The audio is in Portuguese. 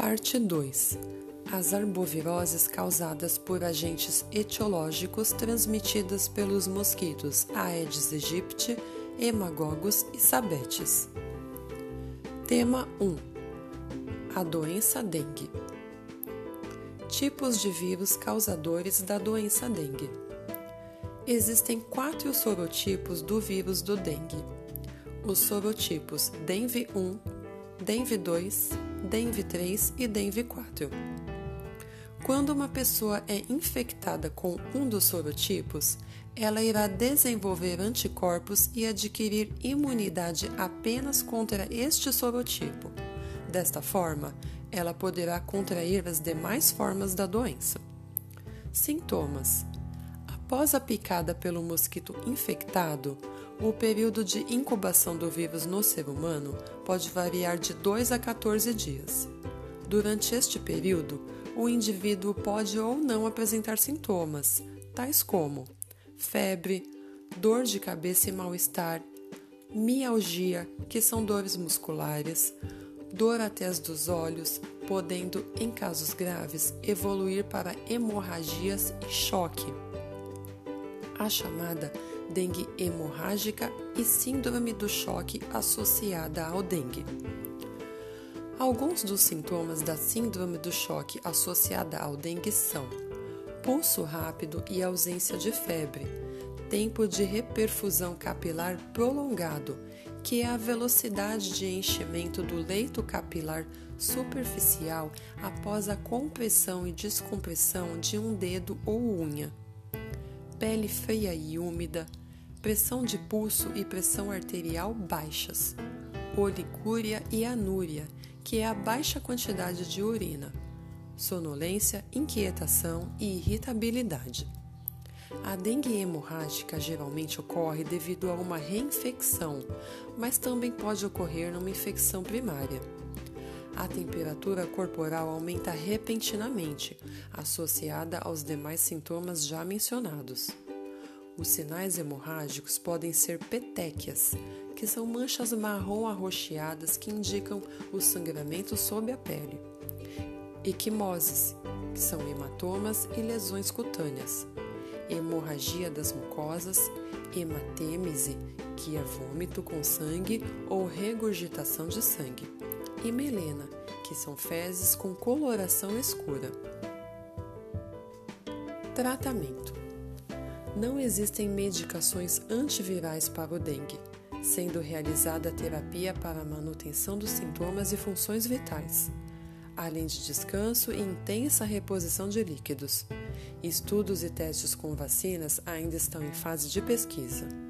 Parte 2 As arboviroses causadas por agentes etiológicos transmitidas pelos mosquitos Aedes aegypti, Hemagogos e Sabetes. Tema 1 A doença dengue. Tipos de vírus causadores da doença dengue. Existem quatro sorotipos do vírus do dengue. Os sorotipos DENV1, DENV2, DENV3 e DENV4. Quando uma pessoa é infectada com um dos sorotipos, ela irá desenvolver anticorpos e adquirir imunidade apenas contra este sorotipo. Desta forma, ela poderá contrair as demais formas da doença. Sintomas: Após a picada pelo mosquito infectado, o período de incubação do vírus no ser humano pode variar de 2 a 14 dias. Durante este período, o indivíduo pode ou não apresentar sintomas, tais como febre, dor de cabeça e mal-estar, mialgia, que são dores musculares, dor até dos olhos, podendo, em casos graves, evoluir para hemorragias e choque. A chamada dengue hemorrágica e síndrome do choque associada ao dengue. Alguns dos sintomas da síndrome do choque associada ao dengue são pulso rápido e ausência de febre, tempo de reperfusão capilar prolongado, que é a velocidade de enchimento do leito capilar superficial após a compressão e descompressão de um dedo ou unha. Pele feia e úmida, pressão de pulso e pressão arterial baixas, olicúria e anúria, que é a baixa quantidade de urina, sonolência, inquietação e irritabilidade. A dengue hemorrágica geralmente ocorre devido a uma reinfecção, mas também pode ocorrer numa infecção primária. A temperatura corporal aumenta repentinamente, associada aos demais sintomas já mencionados. Os sinais hemorrágicos podem ser petequias, que são manchas marrom arroxeadas que indicam o sangramento sob a pele. Equimoses, que são hematomas e lesões cutâneas. Hemorragia das mucosas, hematêmese, que é vômito com sangue ou regurgitação de sangue. E melena, que são fezes com coloração escura. Tratamento não existem medicações antivirais para o dengue, sendo realizada terapia para a manutenção dos sintomas e funções vitais, além de descanso e intensa reposição de líquidos. Estudos e testes com vacinas ainda estão em fase de pesquisa.